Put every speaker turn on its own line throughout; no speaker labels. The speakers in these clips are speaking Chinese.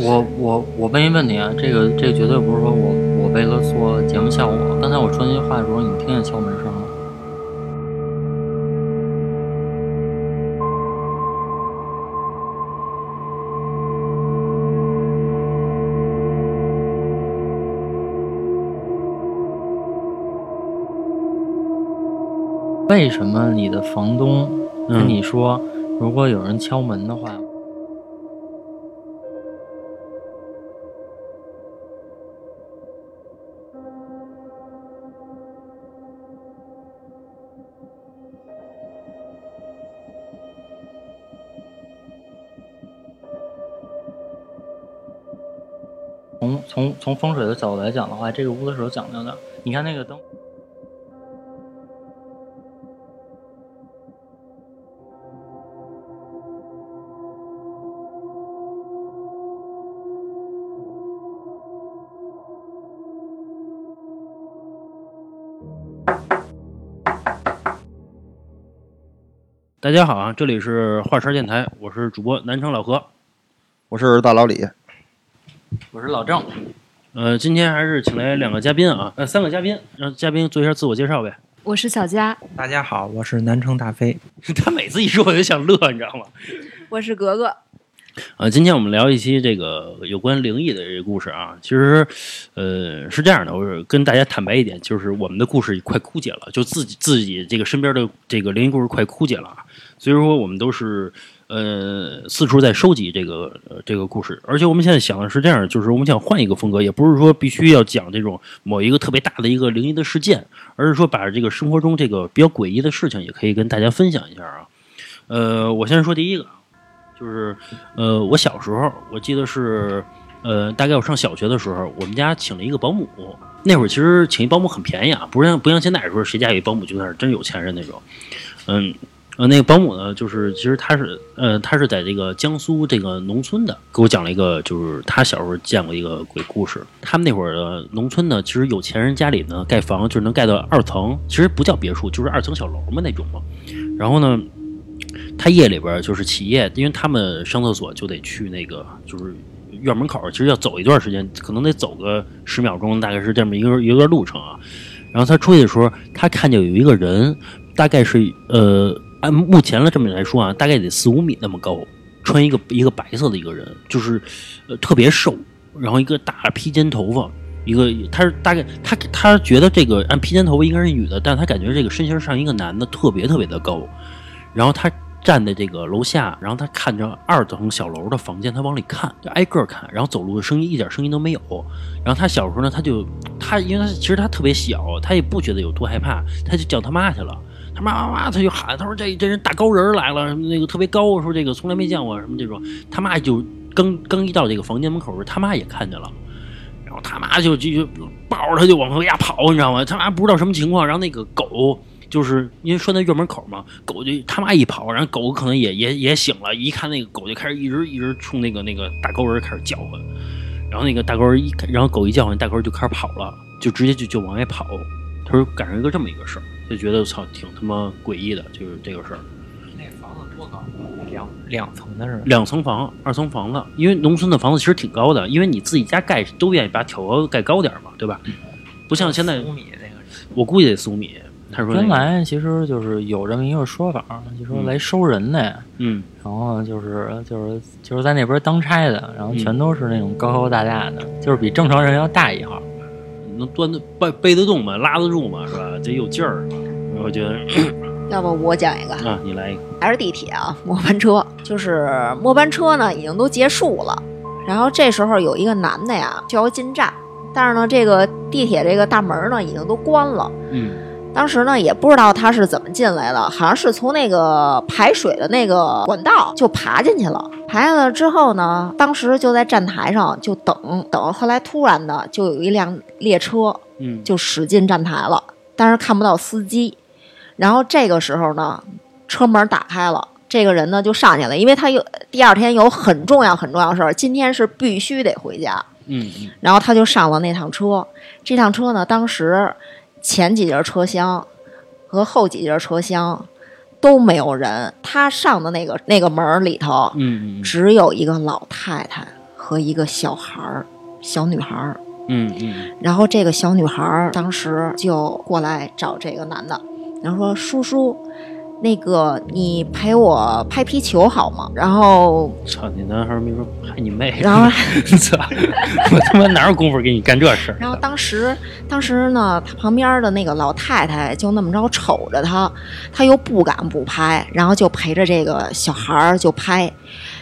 我我我问一问你啊，这个这个绝对不是说我我为了做节目效果。刚才我说那句话的时候，你听见敲门声了？为什么你的房东跟你说，如果有人敲门的话？从风水的角度来讲的话，这个屋子是有讲究的。你看那个灯。
大家好啊，这里是华山电台，我是主播南城老何，
我是大老李，
我是老郑。
呃，今天还是请来两个嘉宾啊，呃，三个嘉宾，让嘉宾做一下自我介绍呗。
我是小佳，
大家好，我是南城大飞。
他每次一说我就想乐，你知道吗？
我是格格。
呃，今天我们聊一期这个有关灵异的这个故事啊。其实，呃，是这样的，我是跟大家坦白一点，就是我们的故事快枯竭了，就自己自己这个身边的这个灵异故事快枯竭了啊。所以说，我们都是呃四处在收集这个这个故事，而且我们现在想的是这样，就是我们想换一个风格，也不是说必须要讲这种某一个特别大的一个灵异的事件，而是说把这个生活中这个比较诡异的事情也可以跟大家分享一下啊。呃，我先说第一个。就是呃，我小时候我记得是呃，大概我上小学的时候，我们家请了一个保姆。那会儿其实请一保姆很便宜啊，不像不像现在说谁家有保姆就算是真有钱人那种。嗯呃，那个保姆呢，就是其实他是呃，他是在这个江苏这个农村的，给我讲了一个就是他小时候见过一个鬼故事。他们那会儿的农村呢，其实有钱人家里呢盖房就是能盖到二层，其实不叫别墅，就是二层小楼嘛那种嘛。然后呢。他夜里边就是起夜，因为他们上厕所就得去那个就是院门口，其实要走一段时间，可能得走个十秒钟，大概是这么一个一段路程啊。然后他出去的时候，他看见有一个人，大概是呃按目前的这么来说啊，大概得四五米那么高，穿一个一个白色的一个人，就是呃特别瘦，然后一个大披肩头发，一个他是大概他他觉得这个按披肩头发应该是女的，但他感觉这个身形上一个男的特别特别的高，然后他。站在这个楼下，然后他看着二层小楼的房间，他往里看，就挨个看，然后走路的声音一点声音都没有。然后他小时候呢，他就他因为他其实他特别小，他也不觉得有多害怕，他就叫他妈去了。他妈妈妈，他就喊，他说这这人大高人来了，什么那个特别高，说这个从来没见过什么这种。他妈就刚刚一到这个房间门口时，他妈也看见了，然后他妈就就抱着他就往回家跑，你知道吗？他妈不知道什么情况，然后那个狗。就是因为拴在院门口嘛，狗就他妈一跑，然后狗可能也也也醒了，一看那个狗就开始一直一直冲那个那个大高人开始叫唤，然后那个大高人一，然后狗一叫唤，大高人就开始跑了，就直接就就往外跑。他说赶上一个这么一个事儿，就觉得操挺他妈诡异的，就是这个事儿。
那房子多高？两两层的是？
两层房，二层房子，因为农村的房子其实挺高的，因为你自己家盖都愿意把挑高盖高点嘛，对吧？不像现在
五米那个，
我估计得四五米。
他说原来其实就是有这么一个说法，就说来收人的，
嗯，
然后就是就是就是在那边当差的，然后全都是那种高高大大的，就是比正常人要大一号，
能端得背背得动吗？拉得住吗？是吧？得有劲儿。我觉得，
要不我讲一个
啊，你来一个，
还是地铁啊，末班车，就是末班车呢已经都结束了，然后这时候有一个男的呀就要进站，但是呢这个地铁这个大门呢已经都关了，
嗯。
当时呢，也不知道他是怎么进来的，好像是从那个排水的那个管道就爬进去了。爬下来之后呢，当时就在站台上就等等。后来突然的就有一辆列车，
嗯，
就驶进站台了，但是看不到司机。然后这个时候呢，车门打开了，这个人呢就上去了，因为他有第二天有很重要很重要事儿，今天是必须得回家，
嗯，
然后他就上了那趟车。这趟车呢，当时。前几节车厢和后几节车厢都没有人，他上的那个那个门里头，
嗯，
只有一个老太太和一个小孩儿，小女孩儿。
嗯嗯
然后这个小女孩儿当时就过来找这个男的，然后说：“叔叔，那个你陪我拍皮球好吗？”然后，
操你男孩没说拍你妹，
然后
操，我他妈哪有功夫给你干这事儿？
然后当时，当时呢，他旁边的那个老太太就那么着瞅着他，他又不敢不拍，然后就陪着这个小孩儿就拍。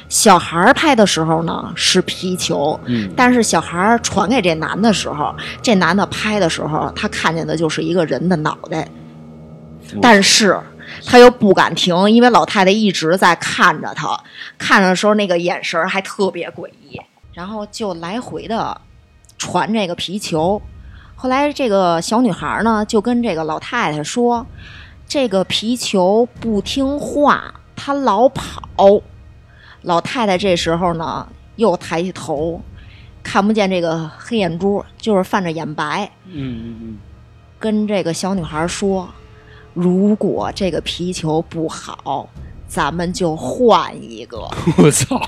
小孩儿拍的时候呢是皮球，
嗯
但是小孩儿传给这男的时候，这男的拍的时候，他看见的就是一个人的脑袋，但是他又不敢停，因为老太太一直在看着他，看着的时候那个眼神儿还特别诡异，然后就来回的传这个皮球。后来这个小女孩呢就跟这个老太太说，这个皮球不听话，它老跑。老太太这时候呢又抬起头，看不见这个黑眼珠，就是泛着眼白，
嗯嗯
跟这个小女孩说：“如果这个皮球不好，咱们就换一个。
嗯，我操，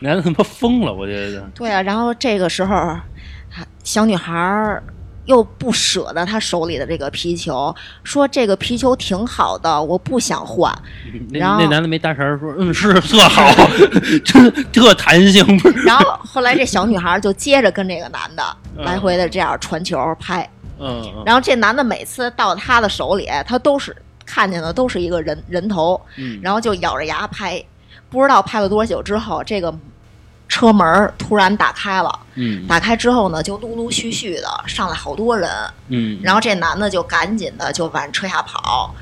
男的他妈疯了，我觉得。”
对啊，然后这个时候，小女孩又不舍得她手里的这个皮球，说：“这个皮球挺好的，我不想换。”
那
然后
那男的没搭茬儿说，嗯，是特好，真特弹性，
然后后来这小女孩就接着跟这个男的
嗯
来回的这样传球拍，
嗯嗯。
然后这男的每次到他的手里，他都是看见的都是一个人人头，
嗯，
然后就咬着牙拍，不知道拍了多久之后，这个车门突然打开了，
嗯。
打开之后呢，就陆陆续续的上来好多人，
嗯，
然后这男的就赶紧的就往车下跑。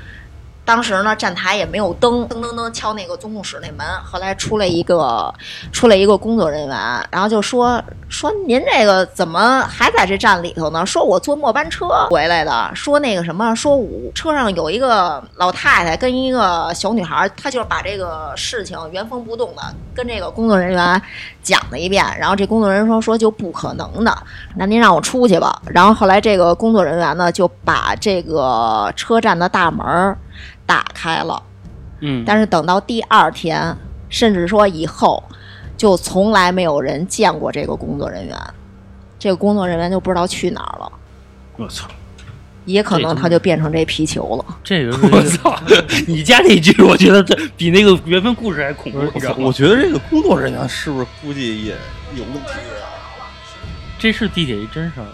当时呢，站台也没有灯，噔噔噔敲那个总控室那门。后来出来一个，出来一个工作人员，然后就说说您这个怎么还在这站里头呢？说我坐末班车回来的，说那个什么，说我车上有一个老太太跟一个小女孩，她就是把这个事情原封不动的跟这个工作人员讲了一遍。然后这工作人员说说就不可能的，那您让我出去吧。然后后来这个工作人员呢就把这个车站的大门儿打开了，
嗯，
但是等到第二天，甚至说以后，就从来没有人见过这个工作人员。这个工作人员就不知道去哪儿了，
我操，
也可能他就变成这皮球了。
这个
我操，你加这句，我觉得这比那个原本故事还恐怖？
我觉得这个工作人员是不是估计也有问题啊？
这是地铁一真事儿。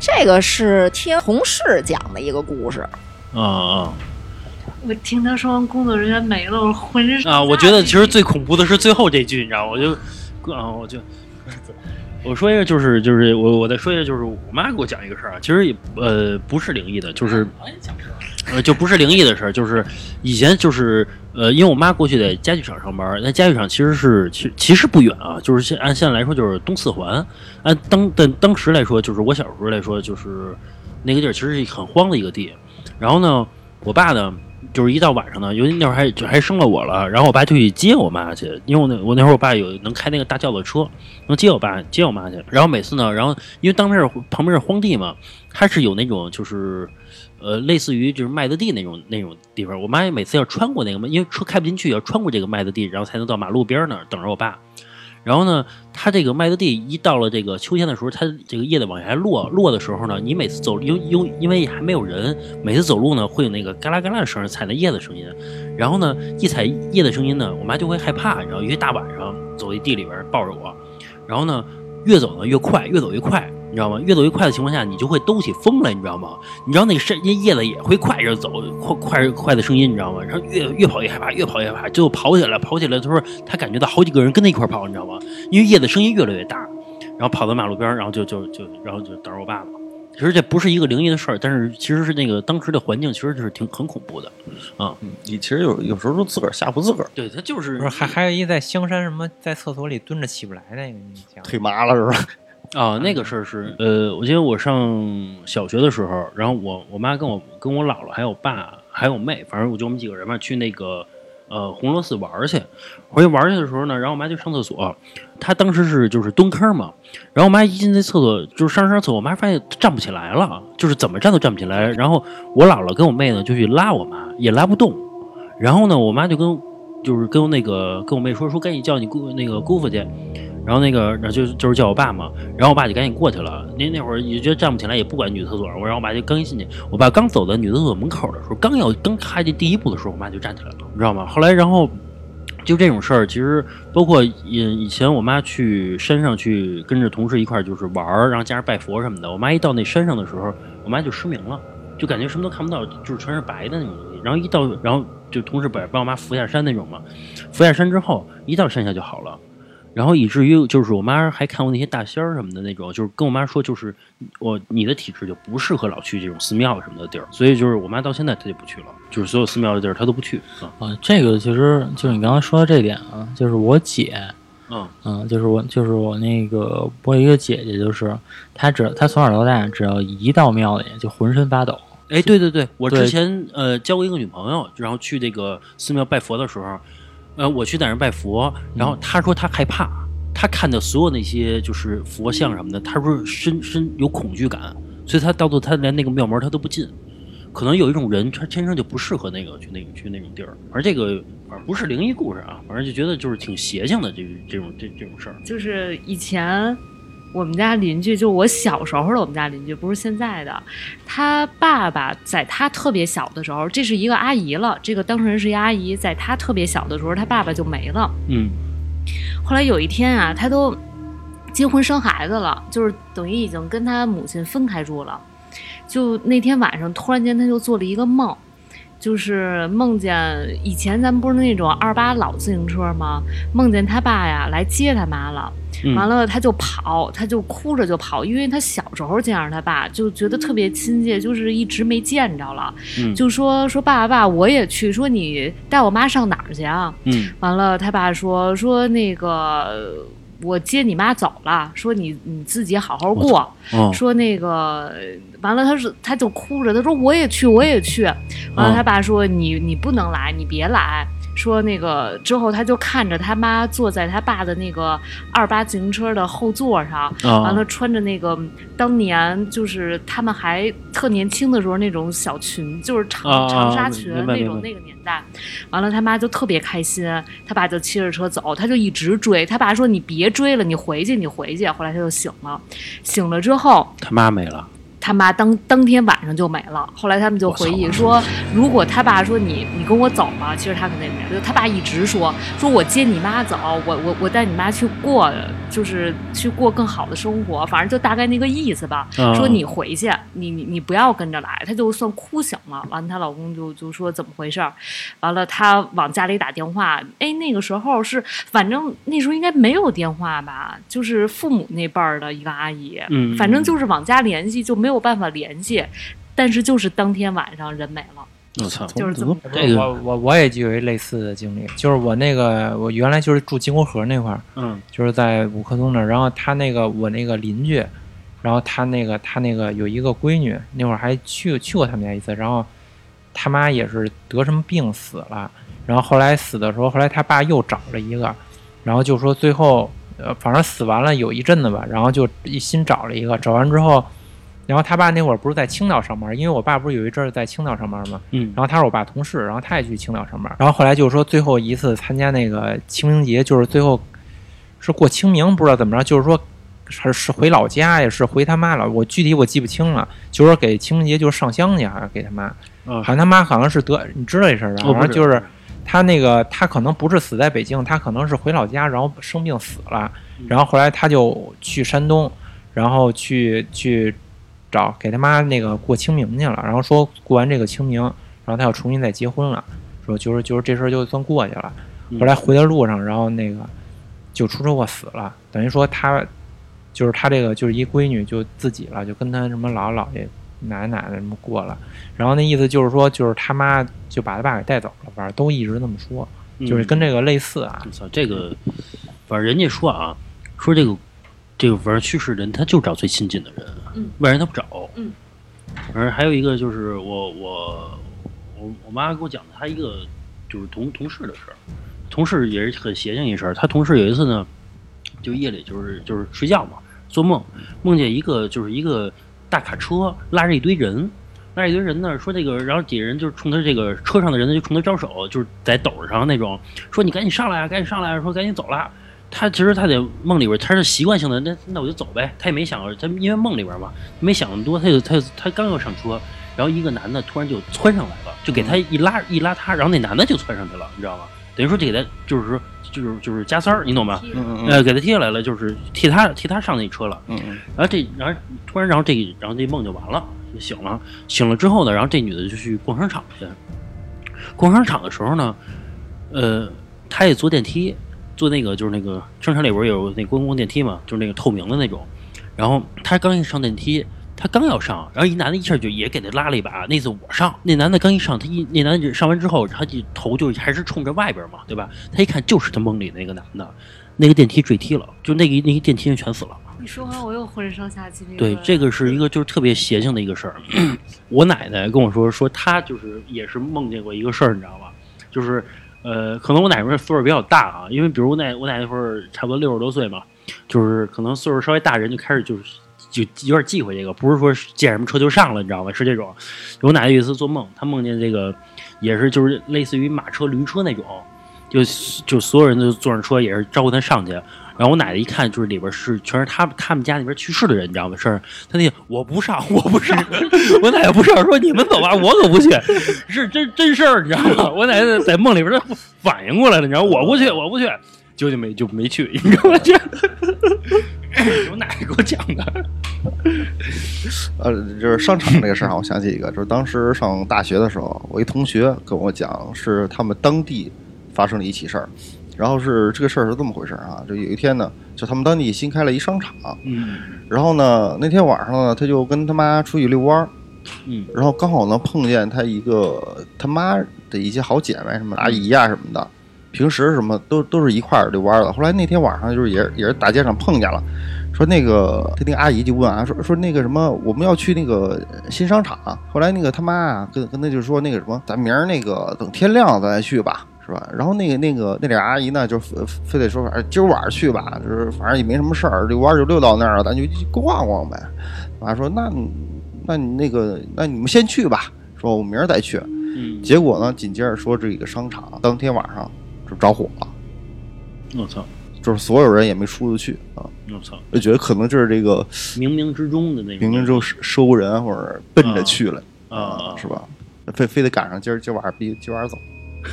这个是听同事讲的一个故事，
啊啊
我听他说工作人员没了，我浑身
啊！我觉得其实最恐怖的是最后这句，你知道？我就啊，我就。我说一个，就是就是我我再说一个，就是我妈给我讲一个事儿啊，其实也呃不是灵异的，就是呃就不是灵异的事儿，就是以前就是呃，因为我妈过去在家具厂上班，那家具厂其实是其其实不远啊，就是现按现在来说就是东四环，按当但当时来说，就是我小时候来说，就是那个地儿其实是很荒的一个地。然后呢，我爸呢，就是一到晚上呢，尤其那会儿还就还生了我了，然后我爸就去接我妈去，因为我那我那会儿我爸有能开那个大轿子车，能接我爸接我妈去。然后每次呢，然后因为当边是旁边是荒地嘛，它是有那种就是。呃，类似于就是麦子地那种那种地方，我妈每次要穿过那个，因为车开不进去，要穿过这个麦子地，然后才能到马路边儿那儿等着我爸。然后呢，它这个麦子地一到了这个秋天的时候，它这个叶子往下落落的时候呢，你每次走，因因因为还没有人，每次走路呢会有那个嘎啦嘎啦的声儿，踩那叶子声音。然后呢，一踩叶子声音呢，我妈就会害怕，然后因为大晚上走一地里边抱着我，然后呢，越走呢越快，越走越快。你知道吗？越走越快的情况下，你就会兜起风来，你知道吗？你知道那个声叶子也会快着走，快快快的声音，你知道吗？然后越越跑越害怕，越跑越害怕，最后跑起来，跑起来，他说他感觉到好几个人跟他一块跑，你知道吗？因为叶子声音越来越大，然后跑到马路边，然后就就就然后就等着我爸了。其实这不是一个灵异的事儿，但是其实是那个当时的环境，其实就是挺很恐怖的。
嗯，你其实有有时候都自个儿吓唬自个儿，
对他就是
不是还还有一在香山什么在厕所里蹲着起不来那个，你
麻了是吧？
啊，那个事儿是，呃，我记得我上小学的时候，然后我我妈跟我跟我姥姥还有爸还有妹，反正我就我们几个人嘛，去那个呃红螺寺玩去。回去玩去的时候呢，然后我妈就上厕所，她当时是就是蹲坑嘛，然后我妈一进那厕所就是上上厕所，我妈发现站不起来了，就是怎么站都站不起来。然后我姥姥跟我妹呢就去拉我妈，也拉不动。然后呢，我妈就跟就是跟那个跟我妹说说赶紧叫你姑那个姑父去，然后那个然后就就是叫我爸嘛，然后我爸就赶紧过去了。那那会儿也觉得站不起来，也不管女厕所，我让我爸就刚一进去，我爸刚走到女厕所门口的时候，刚要刚踏进第一步的时候，我妈就站起来了，你知道吗？后来然后。就这种事儿，其实包括以以前我妈去山上去跟着同事一块儿就是玩儿，然后加上拜佛什么的。我妈一到那山上的时候，我妈就失明了，就感觉什么都看不到，就是全是白的那种东西。然后一到，然后就同事把帮我妈扶下山那种嘛，扶下山之后，一到山下就好了。然后以至于就是我妈还看过那些大仙儿什么的那种，就是跟我妈说，就是我你的体质就不适合老去这种寺庙什么的地儿，所以就是我妈到现在她就不去了，就是所有寺庙的地儿她都不去啊。
啊，这个其实就是你刚刚说的这点啊，就是我姐，
嗯
嗯，就是我就是我那个我有一个姐姐，就是她只她从小到大只要一到庙里就浑身发抖。
哎，对对对，我之前呃交过一个女朋友，然后去这个寺庙拜佛的时候，呃，我去在那儿拜佛，然后他说他害怕，他看到所有那些就是佛像什么的，他说深深有恐惧感，所以他到最后他连那个庙门他都不进。可能有一种人，他天生就不适合那个去那个去那种地儿，而这个反正不是灵异故事啊，反正就觉得就是挺邪性的这这种这这种事儿。
就是以前我们家邻居，就我小时候的我们家邻居，不是现在的。他爸爸在他特别小的时候，这是一个阿姨了，这个当事人是一阿姨，在他特别小的时候，他爸爸就没了。
嗯
后来有一天啊，他都结婚生孩子了，就是等于已经跟他母亲分开住了。就那天晚上，突然间他就做了一个梦，就是梦见以前咱们不是那种二八老自行车吗？梦见他爸呀来接他妈了，
嗯。
完了他就跑，他就哭着就跑，因为他小时候见着他爸就觉得特别亲切，就是一直没见着了，
嗯。
就说说爸爸爸我也去，说你带我妈上哪儿去啊？
嗯。
完了，他爸说说那个我接你妈走了，说你你自己好好过。
哦
说那个完了，他是他就哭着，他说我也去，我也去。完了，
哦
他爸说你你不能来，你别来。说那个之后，他就看着他妈坐在他爸的那个二八自行车的后座上，
啊
完了穿着那个当年就是他们还特年轻的时候那种小裙，就是长、长纱裙那种那个年代。完了，他妈就特别开心，他爸就骑着车走，他就一直追。他爸说：“你别追了，你回去，你回去。”后来他就醒了，醒了之后，
他妈没了。
他妈当当天晚上就没了。后来他们就回忆说，如果他爸说你你跟我走吧，其实他肯定没了。就他爸一直说，说我接你妈走，我我我带你妈去过，就是去过更好的生活，反正就大概那个意思吧。
啊
说你回去，你你你不要跟着来。她就算哭醒了，完了她老公就就说怎么回事儿，完了她往家里打电话，哎，那个时候是反正那时候应该没有电话吧，就是父母那辈儿的一个阿姨，
嗯
反正就是往家联系就没有办法联系，但是就是当天晚上人没了，
我操，
就是怎么
这个
我我我也就有一类似的经历，就是我那个我原来就是住金国河那块儿，
嗯。
就是在五棵松那儿，然后他那个我那个邻居，然后他那个他那个有一个闺女，那会儿还去去过他们家一次，然后他妈也是得什么病死了，然后后来死的时候，后来他爸又找了一个，然后就说最后呃反正死完了有一阵子吧，然后就一新找了一个，找完之后。然后他爸那会儿不是在青岛上班，因为我爸不是有一阵儿在青岛上班吗？
嗯
然后他是我爸同事，然后他也去青岛上班。然后后来就是说最后一次参加那个清明节，就是最后是过清明，不知道怎么着，就是说是是回老家呀，是回他妈了，我具体我记不清了。就是说给清明节就是上香去，好像给他妈，
啊
好像他妈好像是得，你知道这事儿吧？
哦不是
好像就是他那个他可能不是死在北京，他可能是回老家，然后生病死了，然后后来他就去山东，然后去去找给他妈那个过清明去了，然后说过完这个清明，然后他要重新再结婚了，说就是就是这事儿就算过去了。
嗯
后来回的路上，然后那个就出车祸死了，等于说他就是他这个就是一闺女就自己了，就跟他什么姥姥姥爷、奶奶奶奶什么过了，然后那意思就是说就是他妈就把他爸给带走了，反正都一直那么说，就是跟这个类似啊。
我操，这个反正人家说啊，说这个这个反正去世人他就找最亲近的人，
嗯
外人他不找。
嗯，
反正还有一个就是我我我我妈给我讲的，她一个就是同同事的事儿，同事也是很邪性一事儿。她同事有一次呢，就夜里就是就是睡觉嘛，做梦梦见一个就是一个大卡车拉着一堆人，拉着一堆人呢，说这个，然后底下人就冲他这个车上的人呢就冲他招手，就是在斗上那种，说你赶紧上来啊，赶紧上来啊，说赶紧走了。他其实他在梦里边，他是习惯性的，那那我就走呗。他也没想过，他因为梦里边嘛，没想那么多，他就他就他刚要上车，然后一个男的突然就窜上来了，就给他一拉一拉他，然后那男的就窜上去了，你知道吗？等于说这给他就是说就是就是加塞儿，你懂吗？
嗯
呃，给他踢下来了，就是替他替他上那车了。
嗯嗯
然后这，然后突然，然后这，然后这梦就完了，就醒了。醒了之后呢，然后这女的就去逛商场去。逛商场的时候呢，呃，她也坐电梯，坐那个就是那个商场里边有那公共电梯嘛，就是那个透明的那种。然后他刚一上电梯，他刚要上，然后一男的一下就也给他拉了一把。那次我上，那男的刚一上，他一那男的上完之后，他就头就还是冲着外边嘛，对吧？他一看就是他梦里那个男的，那个电梯坠梯了，就那个那个电梯全死了。
你说完我又浑身上下鸡皮。
对，这个是一个就是特别邪性的一个事儿。我奶奶跟我说，说她就是也是梦见过一个事儿，你知道吗？就是呃，可能我奶奶岁数比较大啊，因为比如我奶我奶奶那会儿差不多六十多岁嘛，就是可能岁数稍微大人就开始就是就有点忌讳这个，不是说见什么车就上了，你知道吧？是这种。我奶奶有一次做梦，她梦见这个也是就是类似于马车、驴车那种，就就所有人都坐上车，也是招呼她上去。然后我奶奶一看，就是里边是全是他他们家那边去世的人，你知道吗？是他那我不上，我不上，我奶奶不上，说你们走吧，我可不去，是真真事儿，你知道吗？我奶奶在梦里边她反应过来了，你知道吗，我不去，我不去，就就没就没去，你知道吗？这 我奶奶给我讲的，
呃，就是商场这个事儿啊，我想起一个，就是当时上大学的时候，我一同学跟我讲，是他们当地发生了一起事儿，然后是这个事儿是这么回事儿啊，就有一天呢，就他们当地新开了一商场，
嗯
然后呢，那天晚上呢，他就跟他妈出去遛弯儿，
嗯
然后刚好呢碰见他一个他妈的一些好姐妹，什么阿姨呀、什么的，平时什么都都是一块儿遛弯儿的。后来那天晚上就是也也是大街上碰见了，说那个他那个阿姨就问啊，说说那个什么我们要去那个新商场。后来那个他妈啊跟跟他就说那个什么，咱明儿那个等天亮咱再去吧。是吧？然后那个那个那俩阿姨呢，就非非得说，哎，今儿晚上去吧，就是反正也没什么事儿，遛弯儿就溜到那儿了，咱就逛逛呗。我妈说，那那你那个，那你们先去吧，说我明儿再去。
嗯，
结果呢，紧接着说这个商场当天晚上就着火了，
我操，
就是所有人也没出得去啊，
我操，
我觉得可能就是这个
冥冥之中的那种，
冥冥中收人或者奔着去了
啊
是吧？非非得赶上今儿今儿晚上必今儿晚上走。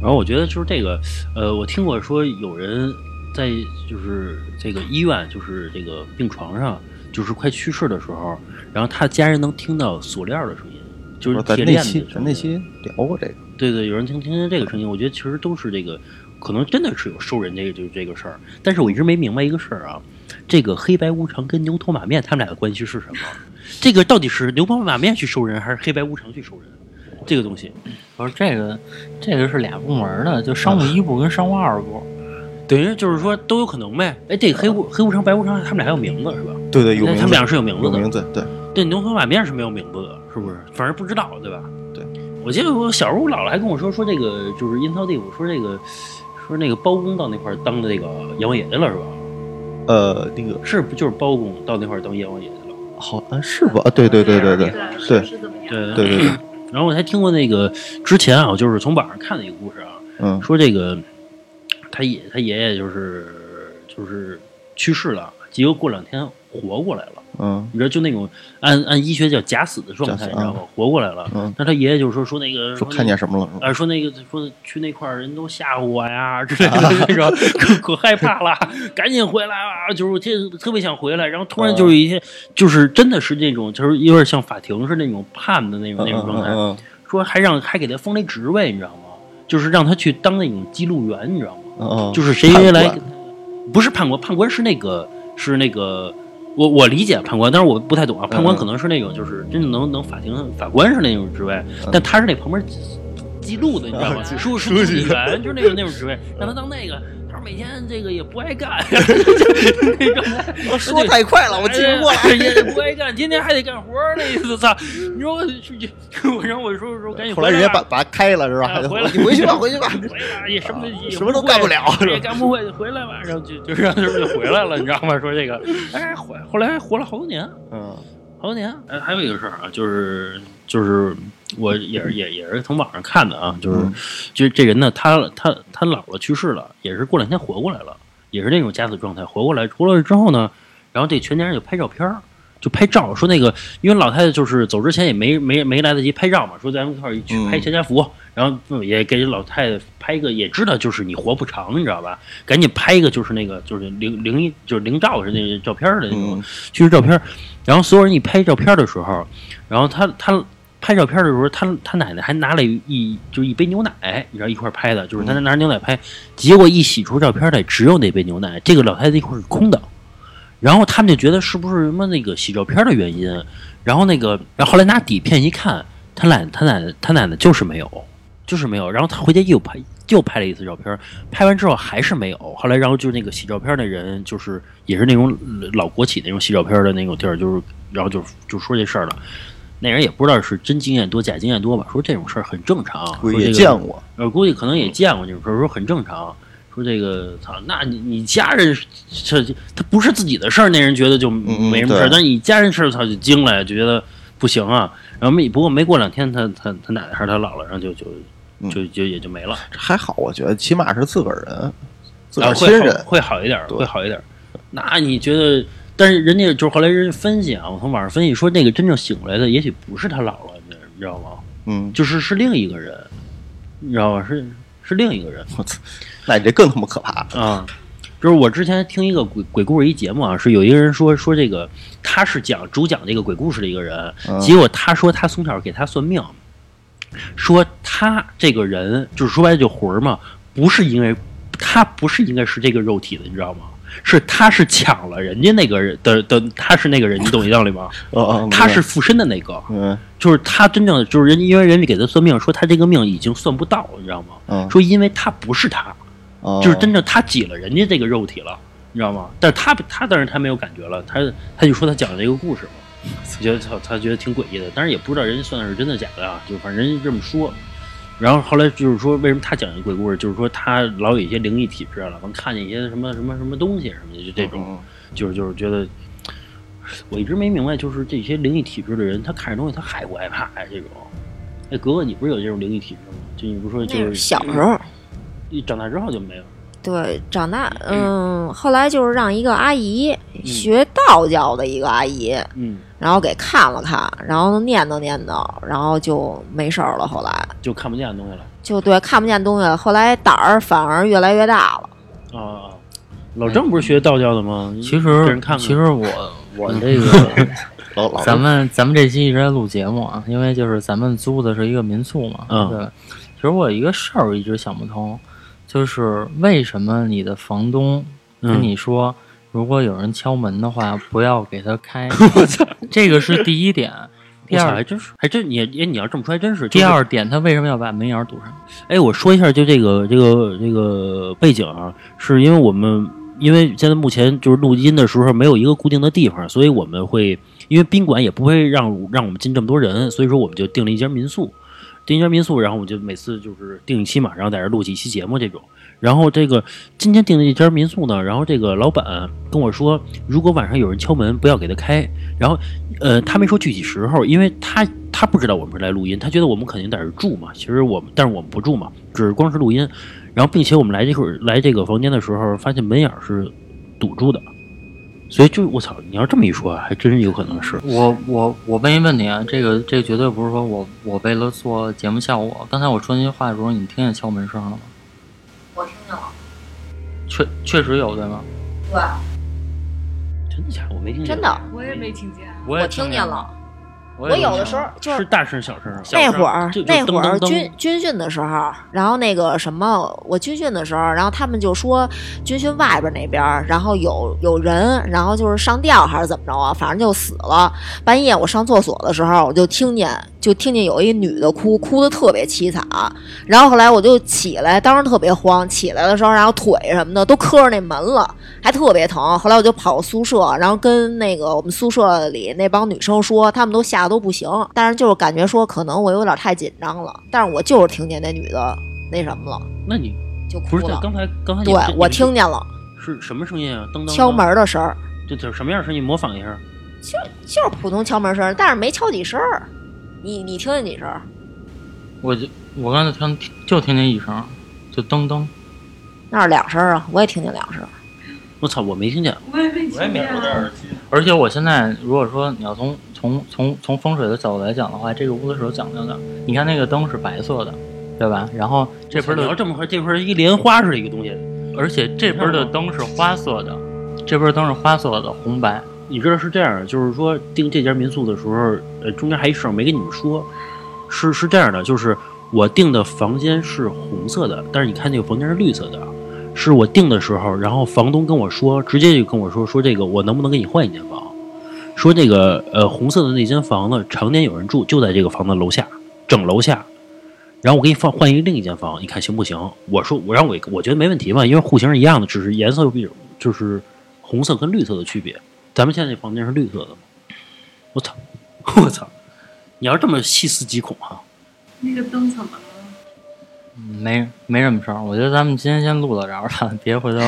然后我觉得就是这个，呃，我听过说有人在就是这个医院，就是这个病床上，就是快去世的时候，然后他家人能听到锁链的声音，就是
咱
铁链子的声音。
那期聊过这个，
对对，有人听听见这个声音，我觉得其实都是这个，可能真的是有收人这个就是这个事儿。但是我一直没明白一个事儿啊，这个黑白无常跟牛头马面他们俩的关系是什么？这个到底是牛头马面去收人，还是黑白无常去收人？这个东西，
不是这个，这个是俩部门的，就商务一部跟商务二部。
等于就是说都有可能呗。哎，这个黑无黑无常、白无常，他们俩还有名字是吧？
对对，有名字，
他们俩是有名字的
有名字，对，
对，牛头马面是没有名字的，是不是？反正不知道，对吧？
对，
我记得我小时候，我姥姥还跟我说，说这个就是阴曹地府，说这个说那个包公到那块儿当的那个阎王爷去了，是吧？
呃，那个
是不就是包公到那块儿当阎王爷去了？
好像，是吧？啊对对对对对对
是这么样。
对
对对对，
然后我还听过那个之前啊，就是从网上看的一个故事啊，
嗯。
说这个他爷他爷爷就是就是去世了，结果过两天活过来了。
嗯
你知道，就那种按按医学叫假死的状态，你知道吗？活过来了。
嗯，
那他爷爷就说说那个
说看见什么了
说那个说去那块儿人都吓唬我呀之类的，那种 可可害怕了，赶紧回来啊！就是我特特别想回来，然后突然就是一些，就是真的是那种，就是有点像法庭是那种判的那种那种状态，
嗯
说还让还给他封了一职位，你知道吗？就是让他去当那种记录员，你知道吗？就是谁
判
来，不是判官，判官是那个是那个。我我理解判官，但是我不太懂啊。判官
嗯
可能是那种，就是真正能能法庭法官是那种职位，但他是那旁边记记录的，你知道吗？
啊
书书记员就是那种那种职位，让他当那个。每天这个也不爱干，那种
说太快了，我记不过来。
哎也不爱干，天天还得干活儿，那意思操！你说我去，我然后我说说赶紧
后来人家把把他开了是吧？
啊 回来
你回去吧，回去吧。
回来也什么也
什么都干不了
也干不会，回来吧，然后就就让他就回来了，你知道吗？说这个，哎，回后来还活了好多年，
嗯，
好多年。哎，还有一个事儿啊，就是就是我也是 也也是从网上看的啊，就是、
嗯
就是这人呢，他他他姥姥去世了，也是过两天活过来了，也是那种假死状态，活过来，活过来之后呢，然后这全家人就拍照片儿。就拍照，说那个，因为老太太就是走之前也没没没来得及拍照嘛，说咱们一块儿去拍全家福，然后嗯也给老太太拍一个，也知道就是你活不长，你知道吧？赶紧拍一个，就是那个就是灵灵异就是灵照是那个照片儿的那种
嗯
去世照片儿。然后所有人一拍照片儿的时候，然后他他拍照片的时候，他他奶奶还拿了一就是一杯牛奶，你知道一块儿拍的，就是他拿着牛奶拍，结果一洗出照片来，只有那杯牛奶，这个老太太一块儿是空的。然后他们就觉得是不是什么那个洗照片的原因，然后那个，然后后来拿底片一看，他奶他奶奶他奶奶就是没有，就是没有。然后他回家又拍又拍了一次照片，拍完之后还是没有。后来然后就是那个洗照片的人，就是也是那种老国企那种洗照片的那种地儿，就是然后就就说这事儿了。那人也不知道是真经验多假经验多吧，说这种事儿很正常，
估计见过，
呃，估计可能也见过这种事儿，说很正常。说这个，操，那你你家人这他不是自己的事儿，那人觉得就
嗯
没什么事儿，
对
但是你家人事儿，他就惊了，就觉得不行啊。然后没不过没过两天，他他他奶奶还是他姥姥，然后就就
嗯
就就也就没了。
还好，我觉得起码是自个儿人，自个
啊，
儿亲人。
会好一点儿，会好一点儿。那你觉得？但是人家就是后来人家分析啊，我从网上分析说，那个真正醒过来的，也许不是他姥姥，你你知道吗？
嗯，
就是是另一个人，你知道吗？是是另一个人。
我操，那你这更他妈可怕。
啊，就是我之前听一个鬼鬼故事一节目啊，是有一个人说说这个他是讲主讲这个鬼故事的一个人，
嗯
结果他说他从小给他算命，说他这个人就是说白了就魂儿嘛，不是因为他不是应该是这个肉体的，你知道吗？是他是抢了人家那个人的的，他是那个人，你懂一道理吗？
哦哦，
他是附身的那个，
嗯
就是他真正就是人家因为人家给他算命，说他这个命已经算不到，你知道吗？
嗯，
说因为他不是他，
哦
就是真正他挤了人家这个肉体了，你知道吗？但是他他当然他没有感觉了，他他就说他讲的这个故事嘛，觉得他他觉得挺诡异的，但是也不知道人家算的是真的假的啊，就反正人家这么说。然后后来就是说，为什么他讲这鬼故事，就是说他老有一些灵异体质了，能看见一些什么什么什么东西什么的，就这种，
嗯
就是就是觉得，我一直没明白，就是这些灵异体质的人，他看着东西他害不害怕呀？这种，哎，格格，你不是有这种灵异体质吗？就你不是说就
是
是
小时候，
一长大之后就没有？
对，长大，嗯，后来就是让一个阿姨学道教的一个阿姨，
嗯，
然后给看了看，然后念叨念叨，然后就没事儿了。后来
就看不见东西了。
就对看不见东西了，后来胆儿反而越来越大了。
啊，老郑不是学道教的吗？
其实
人看看。
其实我我这个
老老
咱们咱们这期一直在录节目啊，因为就是咱们租的是一个民宿嘛。
嗯
对。其实我有一个事儿我一直想不通，就是为什么你的房东跟你说，如果有人敲门的话，不要给他开。我操，这个是第一点。第，二
还真是，还真你哎，你要这么说还真是。
第，二点，他为什么要把门眼堵上？
哎，我说一下，就这个这个这个背景啊，是因为我们因为现在目前就是录音的时候没有一个固定的地方，所以我们会因为宾馆也不会让让我们进这么多人，所以说我们就订了一间民宿。订一间民宿，然后我就每次就是订一期嘛，然后在这录几期节目这种。然后这个今天订的这间民宿呢，然后这个老板跟我说，如果晚上有人敲门，不要给他开。然后，呃，他没说具体时候，因为他他不知道我们是来录音，他觉得我们肯定在这住嘛。其实我们，但是我们不住嘛，只是光是录音。然后，并且我们来这会儿来这个房间的时候，发现门眼是堵住的，所以就我操，你要这么一说，还真有可能是。
我我我问一问题啊，这个这个绝对不是说我我为了做节目效果。刚才我说那些话的时候，你听见敲门声了吗？
我听见了，
确确实有对吗？
对，
真的假的？我没听见。
真的，
我也没听见。
我也
我听见了。
我
我有的时候就是是
大声小声啊。
那会儿那会儿军军训的时候，然后那个什么，我军训的时候，然后他们就说军训外边那边，然后有有人，然后就是上吊还是怎么着啊，反正就死了。半夜我上厕所的时候，我就听见就听见有一女的哭，哭的特别凄惨。然后后来我就起来，当时特别慌，起来的时候，然后腿什么的都磕着那门了，还特别疼。后来我就跑宿舍，然后跟那个我们宿舍里那帮女生说，她们都吓得都不行，但是就是感觉说可能我有点太紧张了，但是我就是听见那女的那什么了，
那你
就哭了。
刚才刚才你
对我听见了
是什么声音啊？噔噔噔
敲门的声儿，
这这什么样声音？模仿一下。
就就是普通敲门声，但是没敲几声儿。你你听见几声？
我就我刚才听就听见一声，就噔噔。
那是两声啊，我也听见两声。
我操，我没听见。
我也没听见
而且我现在如果说你要从从从从风水的角度来讲的话，这个屋子是有讲究的。你看那个灯是白色的，对吧？然后这边的，
你要这么说，这块儿一莲花似的一个东西，
而且这边的灯是花色的，这边灯是花色的，红白。
你知道是这样，就是说订这家民宿的时候，呃，中间还一事儿没跟你们说，是是这样的，就是我订的房间是红色的，但是你看那个房间是绿色的，是我订的时候，然后房东跟我说，直接就跟我说说这个我能不能给你换一间房，说这个呃红色的那间房子常年有人住，就在这个房子楼下，整楼下。然后我给你放换一另一间房，你看行不行？我说我让我我觉得没问题嘛，因为户型是一样的，只是颜色有比就是红色跟绿色的区别。咱们现在这房间是绿色的吗？我操！我操！你要这么细思极恐哈、
那个灯怎么了？
嗯没没什么事儿，我觉得咱们今天先录到这儿吧，别回头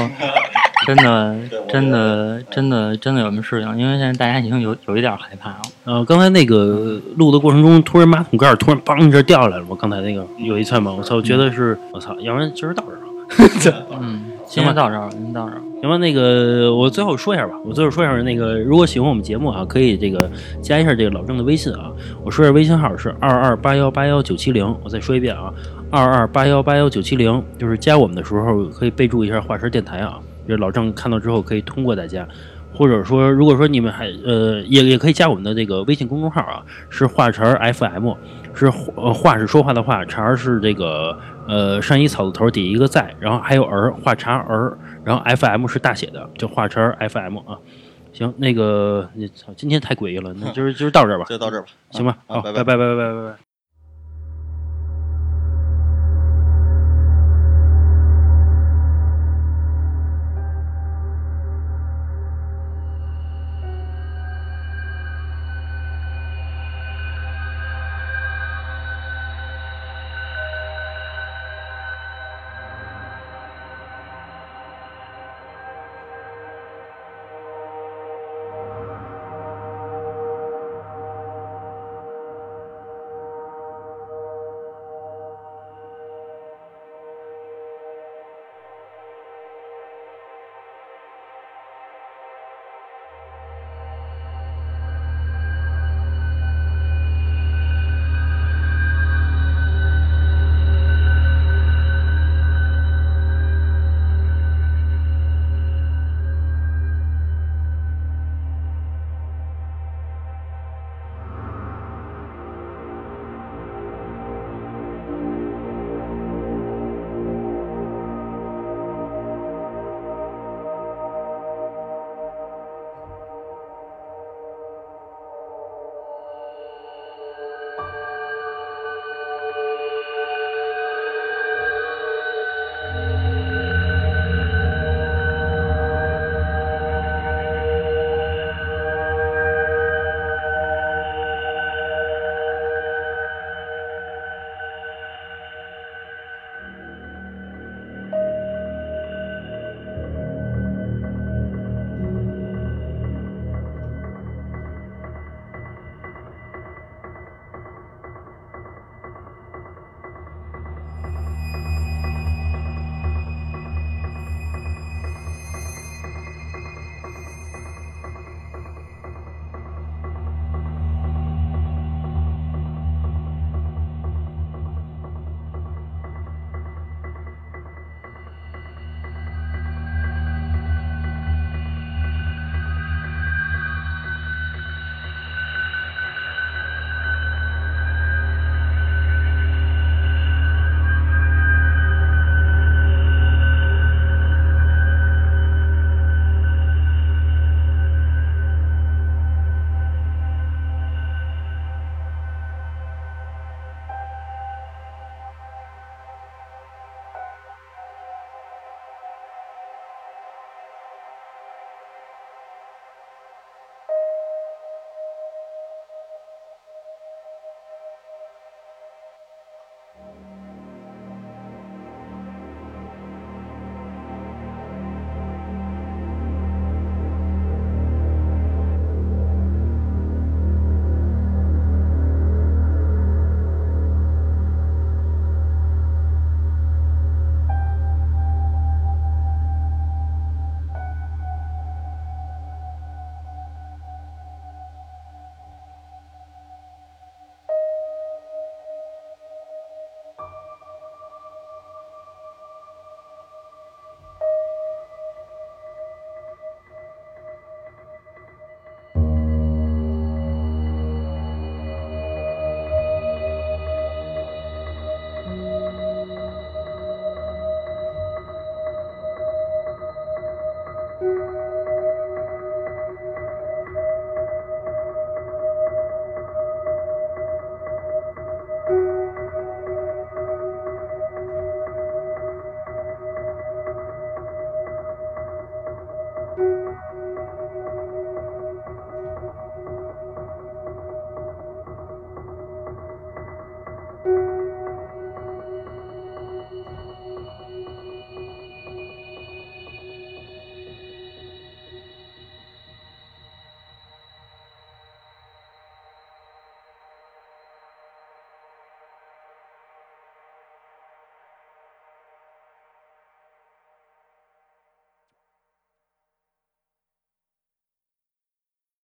真的 真的真的真的有什么事情，因为现在大家已经有有一点害怕了。
呃，刚才那个录的过程中，突然马桶盖儿突然嘣一下掉下来了，我刚才那个有一次嘛，我操，我觉得是我操，要不然今儿到这儿了。
嗯，今天到这儿了，今天到这儿。了。
行吧，那个我最后说一下吧，我最后说一下那个，如果喜欢我们节目啊，可以这个加一下这个老郑的微信啊，我说一下微信号是二二八幺八幺九七零，我再说一遍啊，二二八幺八幺九七零，就是加我们的时候可以备注一下华晨电台啊，就是老郑看到之后可以通过大家。或者说，如果说你们还呃，也也可以加我们的这个微信公众号啊，是华晨 FM，是呃话是说话的话，茬儿是这个呃上衣草字头底一个在然后还有儿画叉儿然后 fm 是大写的就画成儿 fm 啊。行那个你今天太诡异了那今儿今儿到这儿吧。
就到这儿吧。
行吧
啊拜
拜拜拜拜拜拜。